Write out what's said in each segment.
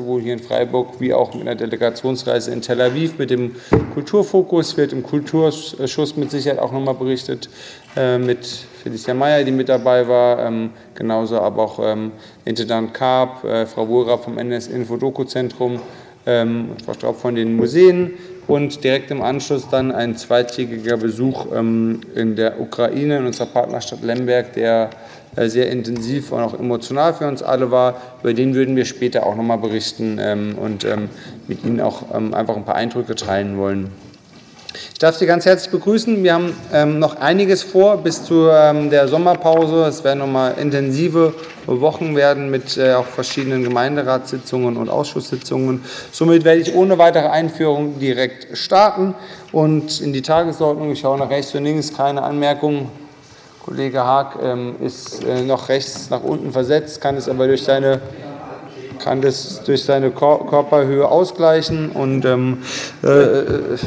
sowohl hier in Freiburg wie auch mit einer Delegationsreise in Tel Aviv mit dem Kulturfokus, wird im Kulturschuss mit Sicherheit auch nochmal berichtet, äh, mit Felicia Meyer, die mit dabei war, ähm, genauso aber auch ähm, Intendant Karp, äh, Frau Wohrer vom NS-Info-Doku-Zentrum, ähm, Frau Straub von den Museen. Und direkt im Anschluss dann ein zweitägiger Besuch ähm, in der Ukraine, in unserer Partnerstadt Lemberg, der sehr intensiv und auch emotional für uns alle war. Über den würden wir später auch nochmal berichten ähm, und ähm, mit Ihnen auch ähm, einfach ein paar Eindrücke teilen wollen. Ich darf Sie ganz herzlich begrüßen. Wir haben ähm, noch einiges vor bis zu ähm, der Sommerpause. Es werden nochmal intensive Wochen werden mit äh, auch verschiedenen Gemeinderatssitzungen und Ausschusssitzungen. Somit werde ich ohne weitere Einführung direkt starten und in die Tagesordnung. Ich schaue nach rechts und links, keine Anmerkungen. Kollege Haag ähm, ist äh, noch rechts nach unten versetzt, kann es aber durch seine kann das durch seine Körperhöhe ausgleichen und ähm, äh, äh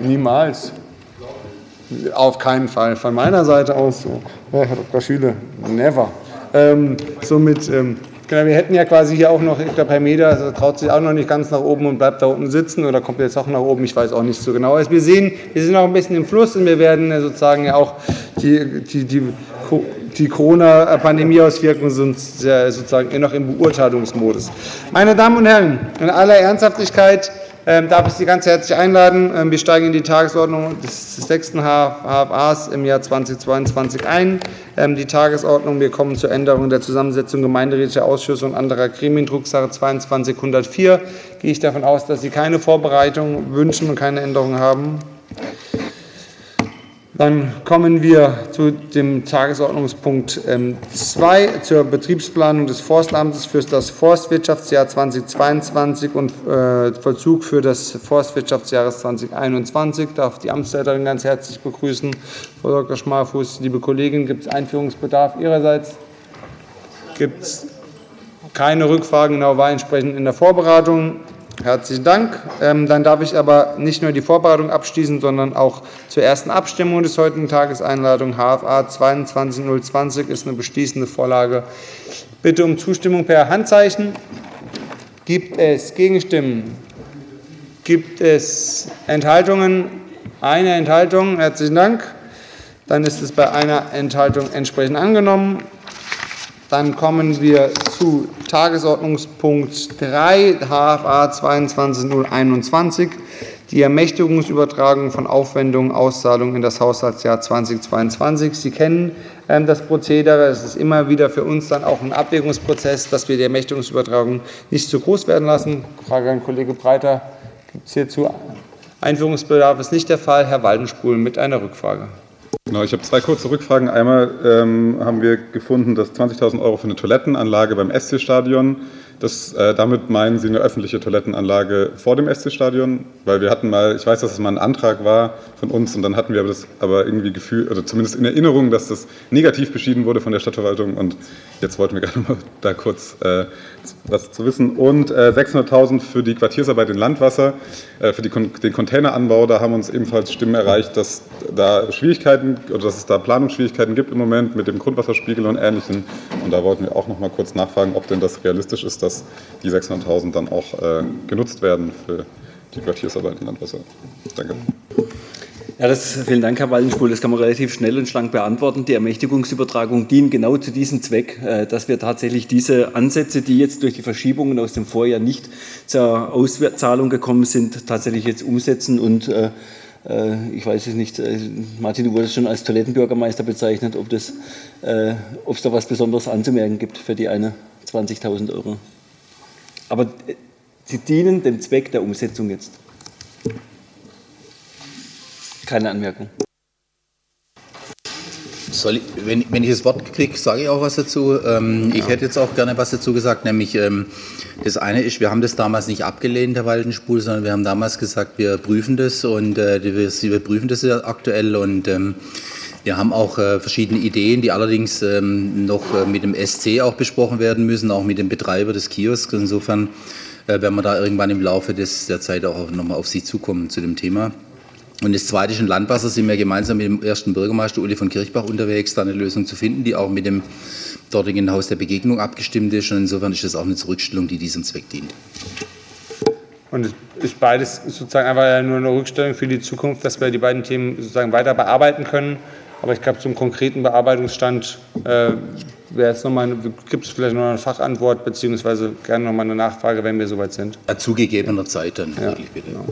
Niemals. Auf keinen Fall. Von meiner Seite aus Herr Dr. Schüle, never. Ähm, somit, ähm, genau, wir hätten ja quasi hier auch noch, ich glaube, Herr Meder also traut sich auch noch nicht ganz nach oben und bleibt da unten sitzen oder kommt jetzt auch nach oben, ich weiß auch nicht so genau. Also wir sehen, wir sind auch ein bisschen im Fluss und wir werden sozusagen ja auch die, die, die, die Corona-Pandemie-Auswirkungen sind sozusagen noch im Beurteilungsmodus. Meine Damen und Herren, in aller Ernsthaftigkeit, ähm, darf ich Sie ganz herzlich einladen. Ähm, wir steigen in die Tagesordnung des sechsten HFAs im Jahr 2022 ein. Ähm, die Tagesordnung, wir kommen zur Änderung der Zusammensetzung gemeinderätlicher Ausschüsse und anderer Gremien, Drucksache 2204. Gehe ich davon aus, dass Sie keine Vorbereitung wünschen und keine Änderungen haben. Dann kommen wir zu dem Tagesordnungspunkt 2 ähm, zur Betriebsplanung des Forstamtes für das Forstwirtschaftsjahr 2022 und äh, Vollzug für das Forstwirtschaftsjahr 2021. Ich darf die Amtsleiterin ganz herzlich begrüßen, Frau Dr. Schmalfuß. Liebe Kollegin, gibt es Einführungsbedarf Ihrerseits? Gibt es keine Rückfragen? Genau, war entsprechend in der Vorbereitung. Herzlichen Dank. Ähm, dann darf ich aber nicht nur die Vorbereitung abschließen, sondern auch zur ersten Abstimmung des heutigen Tages Einladung HFA 22020 ist eine beschließende Vorlage. Bitte um Zustimmung per Handzeichen. Gibt es Gegenstimmen? Gibt es Enthaltungen? Eine Enthaltung. Herzlichen Dank. Dann ist es bei einer Enthaltung entsprechend angenommen. Dann kommen wir zu Tagesordnungspunkt 3, HFA 22021, die Ermächtigungsübertragung von Aufwendungen, Auszahlungen in das Haushaltsjahr 2022. Sie kennen ähm, das Prozedere. Es ist immer wieder für uns dann auch ein Abwägungsprozess, dass wir die Ermächtigungsübertragung nicht zu groß werden lassen. Frage an Kollege Breiter. Gibt es hierzu Einführungsbedarf? Ist nicht der Fall. Herr Waldenspul mit einer Rückfrage. Genau, ich habe zwei kurze Rückfragen. Einmal ähm, haben wir gefunden, dass 20.000 Euro für eine Toilettenanlage beim SC-Stadion das, äh, damit meinen Sie eine öffentliche Toilettenanlage vor dem SC-Stadion? Weil wir hatten mal, ich weiß, dass es mal ein Antrag war von uns und dann hatten wir aber das aber irgendwie Gefühl, oder zumindest in Erinnerung, dass das negativ beschieden wurde von der Stadtverwaltung und jetzt wollten wir gerade mal da kurz äh, was zu wissen. Und äh, 600.000 für die Quartiersarbeit in Landwasser, äh, für die, den Containeranbau, da haben uns ebenfalls Stimmen erreicht, dass da Schwierigkeiten oder dass es da Planungsschwierigkeiten gibt im Moment mit dem Grundwasserspiegel und Ähnlichem. Und da wollten wir auch noch mal kurz nachfragen, ob denn das realistisch ist, dass dass die 600.000 dann auch äh, genutzt werden für die Quartiersarbeit in Landwasser. Danke. Ja, das, vielen Dank, Herr Wallenspul. Das kann man relativ schnell und schlank beantworten. Die Ermächtigungsübertragung dient genau zu diesem Zweck, äh, dass wir tatsächlich diese Ansätze, die jetzt durch die Verschiebungen aus dem Vorjahr nicht zur Auszahlung gekommen sind, tatsächlich jetzt umsetzen und äh, äh ich weiß es nicht, Martin, du wurdest schon als Toilettenbürgermeister bezeichnet, ob, es da was Besonderes anzumerken gibt für die eine 20.000 Euro. Aber äh, sie dienen dem Zweck der Umsetzung jetzt. Keine Anmerkung. Ich, wenn, wenn, ich das Wort kriege, sage ich auch was dazu. Ähm, ja. Ich hätte jetzt auch gerne was dazu gesagt, nämlich ähm, das eine ist, wir haben das damals nicht abgelehnt, Herr Waldenspul, sondern wir haben damals gesagt, wir prüfen das und äh, wir, wir, prüfen das aktuell und ähm, wir haben auch äh, verschiedene Ideen, die allerdings ähm, noch äh, mit dem SC auch besprochen werden müssen, auch mit dem Betreiber des Kiosks. Insofern äh, werden wir da irgendwann im Laufe des, der Zeit auch nochmal auf Sie zukommen zu dem Thema. Und das Zweite ist, in Landwasser sind wir gemeinsam mit dem ersten Bürgermeister Uli von Kirchbach unterwegs, da eine Lösung zu finden, die auch mit dem dortigen Haus der Begegnung abgestimmt ist. Und insofern ist das auch eine Zurückstellung, die diesem Zweck dient. Und es ist beides sozusagen einfach nur eine Rückstellung für die Zukunft, dass wir die beiden Themen sozusagen weiter bearbeiten können. Aber ich glaube, zum konkreten Bearbeitungsstand äh, gibt es vielleicht noch eine Fachantwort, beziehungsweise gerne noch mal eine Nachfrage, wenn wir soweit sind. Ja, zugegebener Zeit dann, ja, wirklich bitte. Genau.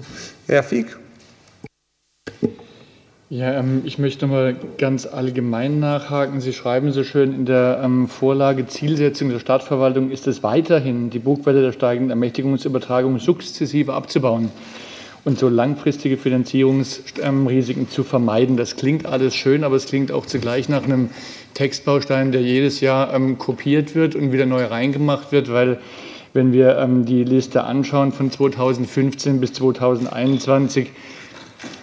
Herr Fieck. Ja, ähm, ich möchte mal ganz allgemein nachhaken. Sie schreiben so schön in der ähm, Vorlage Zielsetzung der Stadtverwaltung ist es weiterhin, die Bugwelle der steigenden Ermächtigungsübertragung sukzessive abzubauen und so langfristige Finanzierungsrisiken zu vermeiden. Das klingt alles schön, aber es klingt auch zugleich nach einem Textbaustein, der jedes Jahr ähm, kopiert wird und wieder neu reingemacht wird, weil wenn wir ähm, die Liste anschauen von 2015 bis 2021,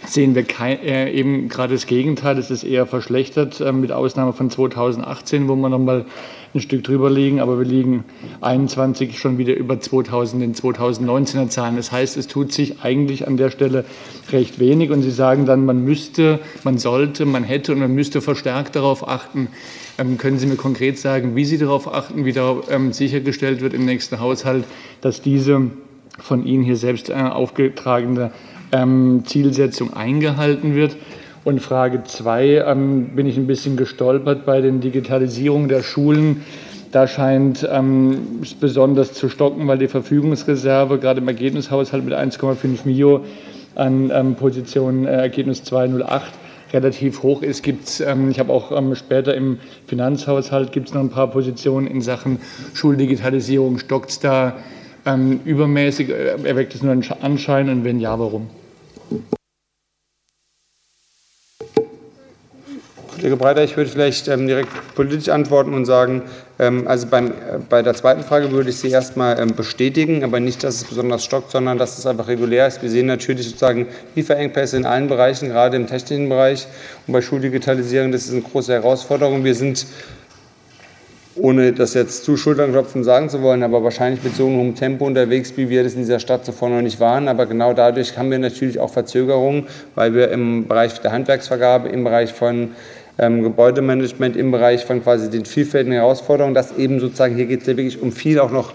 sehen wir kein, äh, eben gerade das Gegenteil. Es ist eher verschlechtert, äh, mit Ausnahme von 2018, wo wir noch mal ein Stück drüber liegen. Aber wir liegen 21 schon wieder über 2000, den 2019er Zahlen. Das heißt, es tut sich eigentlich an der Stelle recht wenig. Und Sie sagen dann, man müsste, man sollte, man hätte und man müsste verstärkt darauf achten. Ähm, können Sie mir konkret sagen, wie Sie darauf achten, wie da ähm, sichergestellt wird im nächsten Haushalt, dass diese von Ihnen hier selbst äh, aufgetragene ähm, Zielsetzung eingehalten wird. Und Frage 2 ähm, bin ich ein bisschen gestolpert bei den Digitalisierungen der Schulen. Da scheint ähm, es besonders zu stocken, weil die Verfügungsreserve gerade im Ergebnishaushalt mit 1,5 Mio an ähm, Position äh, Ergebnis 208 relativ hoch ist. Gibt's, ähm, ich habe auch ähm, später im Finanzhaushalt gibt es noch ein paar Positionen in Sachen Schuldigitalisierung. Stockt es da ähm, übermäßig? Äh, erweckt es nur einen Anschein und wenn ja, warum? Kollege Breiter, ich würde vielleicht ähm, direkt politisch antworten und sagen, ähm, also beim, äh, bei der zweiten Frage würde ich Sie erstmal ähm, bestätigen, aber nicht, dass es besonders stockt, sondern dass es einfach regulär ist. Wir sehen natürlich sozusagen Lieferengpässe in allen Bereichen, gerade im technischen Bereich und bei Schuldigitalisierung, das ist eine große Herausforderung. Wir sind ohne das jetzt zu Schulternklopfen sagen zu wollen, aber wahrscheinlich mit so einem hohen Tempo unterwegs, wie wir das in dieser Stadt zuvor noch nicht waren. Aber genau dadurch haben wir natürlich auch Verzögerungen, weil wir im Bereich der Handwerksvergabe, im Bereich von ähm, Gebäudemanagement, im Bereich von quasi den vielfältigen Herausforderungen, dass eben sozusagen hier geht es ja wirklich um viel auch noch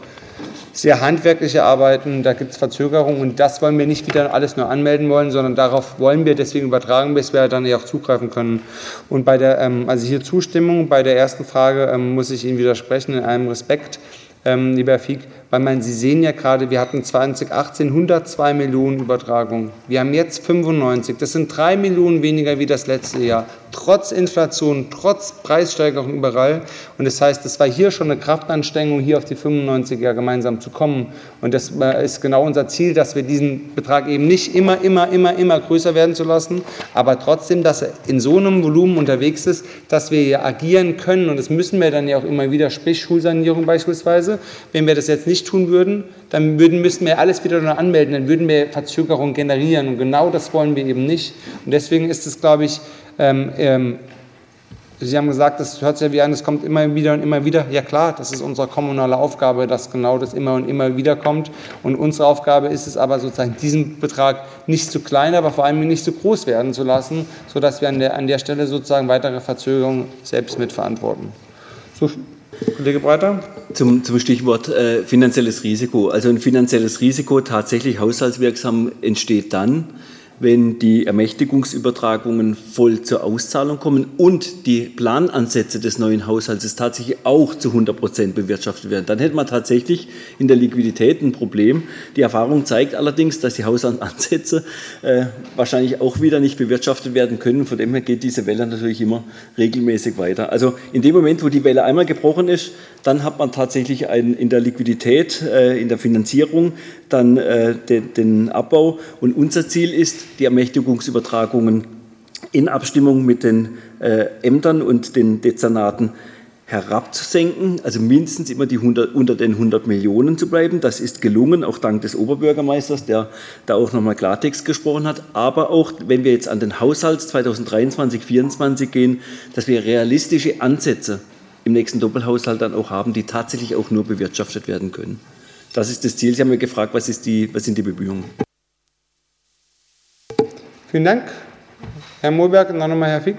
sehr handwerkliche Arbeiten, da gibt es Verzögerungen und das wollen wir nicht wieder alles nur anmelden wollen, sondern darauf wollen wir deswegen übertragen, bis wir dann ja auch zugreifen können. Und bei der, ähm, also hier Zustimmung, bei der ersten Frage ähm, muss ich Ihnen widersprechen in einem Respekt, ähm, lieber Fieck, weil man, Sie sehen ja gerade, wir hatten 2018 102 Millionen Übertragungen. Wir haben jetzt 95. Das sind drei Millionen weniger wie das letzte Jahr trotz Inflation, trotz Preissteigerung überall. Und das heißt, es war hier schon eine Kraftanstrengung, hier auf die 95er gemeinsam zu kommen. Und das ist genau unser Ziel, dass wir diesen Betrag eben nicht immer, immer, immer, immer größer werden zu lassen, aber trotzdem, dass er in so einem Volumen unterwegs ist, dass wir hier agieren können. Und das müssen wir dann ja auch immer wieder, sprich Schulsanierung beispielsweise. Wenn wir das jetzt nicht tun würden, dann würden, müssten wir alles wieder nur anmelden, dann würden wir Verzögerungen generieren. Und genau das wollen wir eben nicht. Und deswegen ist es, glaube ich, ähm, ähm, Sie haben gesagt, das hört sich ja wie an, es kommt immer wieder und immer wieder. Ja klar, das ist unsere kommunale Aufgabe, dass genau das immer und immer wieder kommt. Und unsere Aufgabe ist es aber sozusagen, diesen Betrag nicht zu klein, aber vor allem nicht zu groß werden zu lassen, sodass wir an der, an der Stelle sozusagen weitere Verzögerungen selbst mitverantworten. So, Kollege Breiter? Zum, zum Stichwort äh, finanzielles Risiko. Also ein finanzielles Risiko tatsächlich haushaltswirksam entsteht dann, wenn die Ermächtigungsübertragungen voll zur Auszahlung kommen und die Planansätze des neuen Haushalts tatsächlich auch zu 100 Prozent bewirtschaftet werden. Dann hätte man tatsächlich in der Liquidität ein Problem. Die Erfahrung zeigt allerdings, dass die Haushaltsansätze äh, wahrscheinlich auch wieder nicht bewirtschaftet werden können. Von dem her geht diese Welle natürlich immer regelmäßig weiter. Also in dem Moment, wo die Welle einmal gebrochen ist, dann hat man tatsächlich ein, in der Liquidität, äh, in der Finanzierung dann äh, den, den Abbau. Und unser Ziel ist, die Ermächtigungsübertragungen in Abstimmung mit den äh, Ämtern und den Dezernaten herabzusenken, also mindestens immer die 100, unter den 100 Millionen zu bleiben. Das ist gelungen, auch dank des Oberbürgermeisters, der da auch nochmal Klartext gesprochen hat. Aber auch, wenn wir jetzt an den Haushalt 2023, 2024 gehen, dass wir realistische Ansätze im nächsten Doppelhaushalt dann auch haben, die tatsächlich auch nur bewirtschaftet werden können. Das ist das Ziel. Sie haben mir gefragt, was, ist die, was sind die Bemühungen? Vielen Dank. Herr Mohlberg und dann nochmal Herr Fick.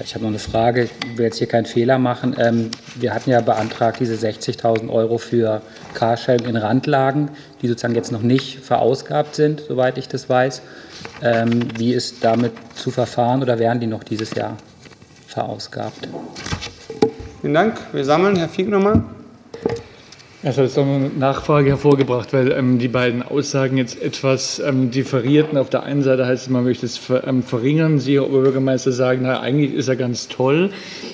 Ich habe noch eine Frage, ich will jetzt hier keinen Fehler machen. Ähm, wir hatten ja beantragt diese 60.000 Euro für Carsharing in Randlagen, die sozusagen jetzt noch nicht verausgabt sind, soweit ich das weiß. Ähm, wie ist damit zu verfahren oder werden die noch dieses Jahr verausgabt? Vielen Dank. Wir sammeln. Herr Fieck nochmal. Es hat jetzt noch eine Nachfrage hervorgebracht, weil ähm, die beiden Aussagen jetzt etwas ähm, differierten. Auf der einen Seite heißt es, man möchte es ver, ähm, verringern. Sie, Herr Oberbürgermeister, sagen, na, eigentlich ist er ganz toll.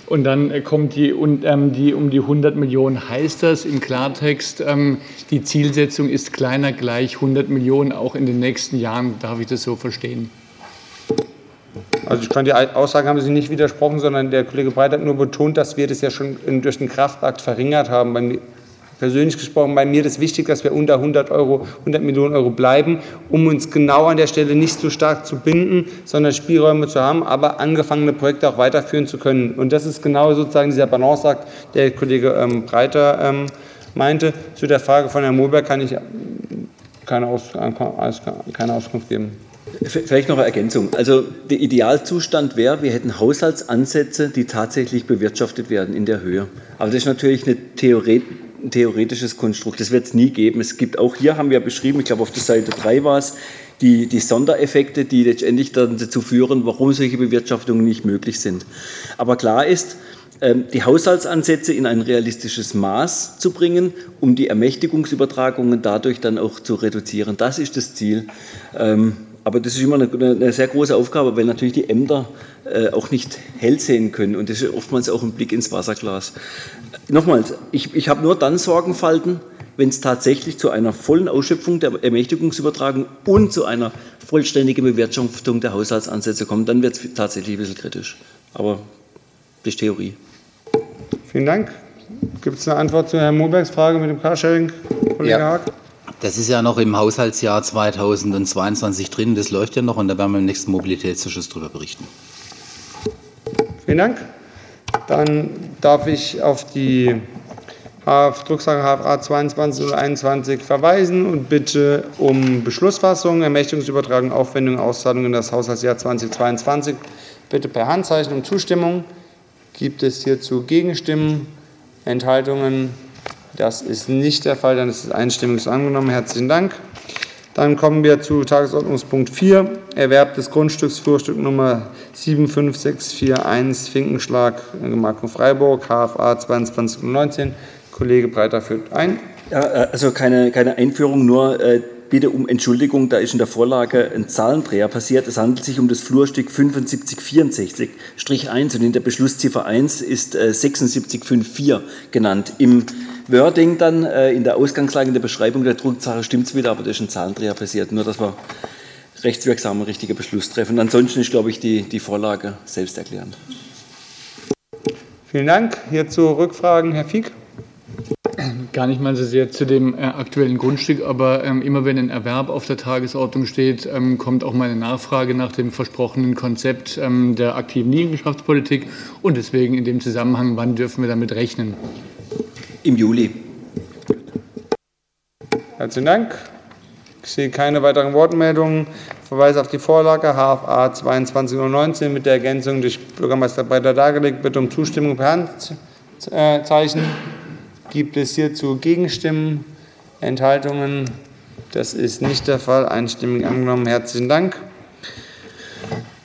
Und dann äh, kommt die, und, ähm, die um die 100 Millionen. Heißt das im Klartext, ähm, die Zielsetzung ist kleiner gleich 100 Millionen auch in den nächsten Jahren? Darf ich das so verstehen? Also ich kann die Aussagen haben Sie nicht widersprochen, sondern der Kollege Breit hat nur betont, dass wir das ja schon durch den Kraftakt verringert haben persönlich gesprochen bei mir das wichtig, dass wir unter 100 Euro, 100 Millionen Euro bleiben, um uns genau an der Stelle nicht so stark zu binden, sondern Spielräume zu haben, aber angefangene Projekte auch weiterführen zu können. Und das ist genau sozusagen dieser Balanceakt, der Kollege ähm, Breiter ähm, meinte. Zu der Frage von Herrn Moberg kann ich keine, Aus, keine Auskunft geben. Vielleicht noch eine Ergänzung. Also der Idealzustand wäre, wir hätten Haushaltsansätze, die tatsächlich bewirtschaftet werden in der Höhe. Aber das ist natürlich eine Theorie, theoretisches Konstrukt. Das wird es nie geben. Es gibt auch hier, haben wir beschrieben, ich glaube auf der Seite 3 war es, die, die Sondereffekte, die letztendlich dann dazu führen, warum solche Bewirtschaftungen nicht möglich sind. Aber klar ist, ähm, die Haushaltsansätze in ein realistisches Maß zu bringen, um die Ermächtigungsübertragungen dadurch dann auch zu reduzieren. Das ist das Ziel. Ähm, aber das ist immer eine, eine sehr große Aufgabe, weil natürlich die Ämter äh, auch nicht hell sehen können. Und das ist oftmals auch ein Blick ins Wasserglas. Nochmals, ich, ich habe nur dann Sorgenfalten, wenn es tatsächlich zu einer vollen Ausschöpfung der Ermächtigungsübertragung und zu einer vollständigen Bewirtschaftung der Haushaltsansätze kommt, dann wird es tatsächlich ein bisschen kritisch. Aber das ist Theorie. Vielen Dank. Gibt es eine Antwort zu Herrn Mobergs Frage mit dem Carsharing, Kollege ja. Haag? Das ist ja noch im Haushaltsjahr 2022 drin, das läuft ja noch und da werden wir im nächsten Mobilitätsausschuss darüber berichten. Vielen Dank. Dann darf ich auf die Drucksache HFA 22 verweisen und bitte um Beschlussfassung, Ermächtigungsübertragung, Aufwendung, Auszahlung in das Haushaltsjahr 2022. Bitte per Handzeichen um Zustimmung. Gibt es hierzu Gegenstimmen, Enthaltungen? Das ist nicht der Fall, dann ist es einstimmig angenommen. Herzlichen Dank. Dann kommen wir zu Tagesordnungspunkt 4, Erwerb des Grundstücks Flurstück Nummer 75641 Finkenschlag, Gemarkung Freiburg, HFA 2219. Kollege Breiter führt ein. Ja, äh, also keine, keine Einführung, nur äh, bitte um Entschuldigung, da ist in der Vorlage ein Zahlendreher passiert. Es handelt sich um das Flurstück 7564-1 und in der Beschlussziffer 1 ist äh, 7654 genannt. Im Wording dann äh, in der Ausgangslage, in der Beschreibung der Drucksache stimmt es wieder, aber das ist ein Zahlendreher passiert. Nur, dass wir rechtswirksam einen richtigen Beschluss treffen. Ansonsten ist, glaube ich, die, die Vorlage selbsterklärend. Vielen Dank. Hierzu Rückfragen, Herr Fieck. Gar nicht mal so sehr zu dem äh, aktuellen Grundstück, aber ähm, immer wenn ein Erwerb auf der Tagesordnung steht, ähm, kommt auch meine Nachfrage nach dem versprochenen Konzept ähm, der aktiven Liegenschaftspolitik und deswegen in dem Zusammenhang, wann dürfen wir damit rechnen? Im Juli. Herzlichen Dank. Ich sehe keine weiteren Wortmeldungen. Verweise auf die Vorlage HFA 2219 mit der Ergänzung durch Bürgermeister Breiter dargelegt. Bitte um Zustimmung per Handzeichen. Gibt es hierzu Gegenstimmen, Enthaltungen? Das ist nicht der Fall. Einstimmig angenommen. Herzlichen Dank.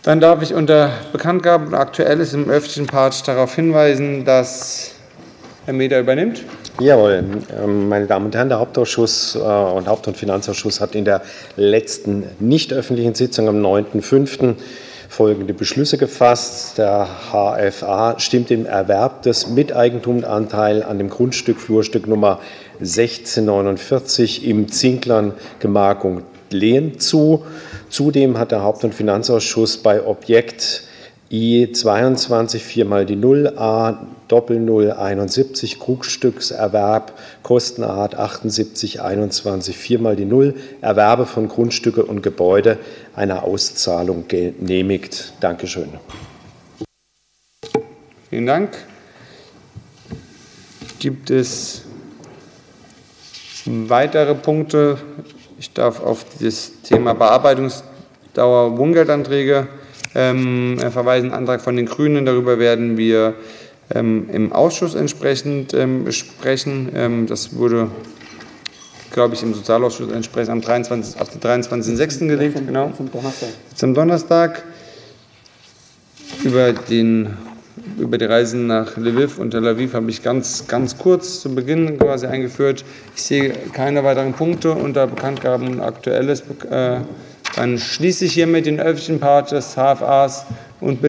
Dann darf ich unter Bekanntgabe und Aktuelles im öffentlichen Part darauf hinweisen, dass Herr Meder übernimmt. Jawohl, ähm, meine Damen und Herren, der Hauptausschuss äh, und Haupt- und Finanzausschuss hat in der letzten nicht öffentlichen Sitzung am 9.5. folgende Beschlüsse gefasst. Der HFA stimmt dem Erwerb des Miteigentumanteils an dem Grundstück Flurstück Nummer 1649 im Zinklern Gemarkung Lehen zu. Zudem hat der Haupt- und Finanzausschuss bei Objekt I22 4 mal die 0 A Doppel 0 71 Krugstückserwerb Kostenart 78 21 4 mal die 0 Erwerbe von Grundstücke und Gebäude einer Auszahlung genehmigt. Dankeschön. Vielen Dank. Gibt es weitere Punkte? Ich darf auf das Thema Bearbeitungsdauer Wohngeldanträge ähm, verweisen Antrag von den Grünen. Darüber werden wir ähm, im Ausschuss entsprechend ähm, sprechen. Ähm, das wurde, glaube ich, im Sozialausschuss entsprechend am 23, auf den 23.06. gelegt. Genau. Jetzt am Donnerstag über, den, über die Reisen nach Lviv und Tel Aviv habe ich ganz, ganz kurz zu Beginn quasi eingeführt. Ich sehe keine weiteren Punkte unter Bekanntgaben und Aktuelles. Äh, dann schließe ich hiermit den öffentlichen Part des HFAs und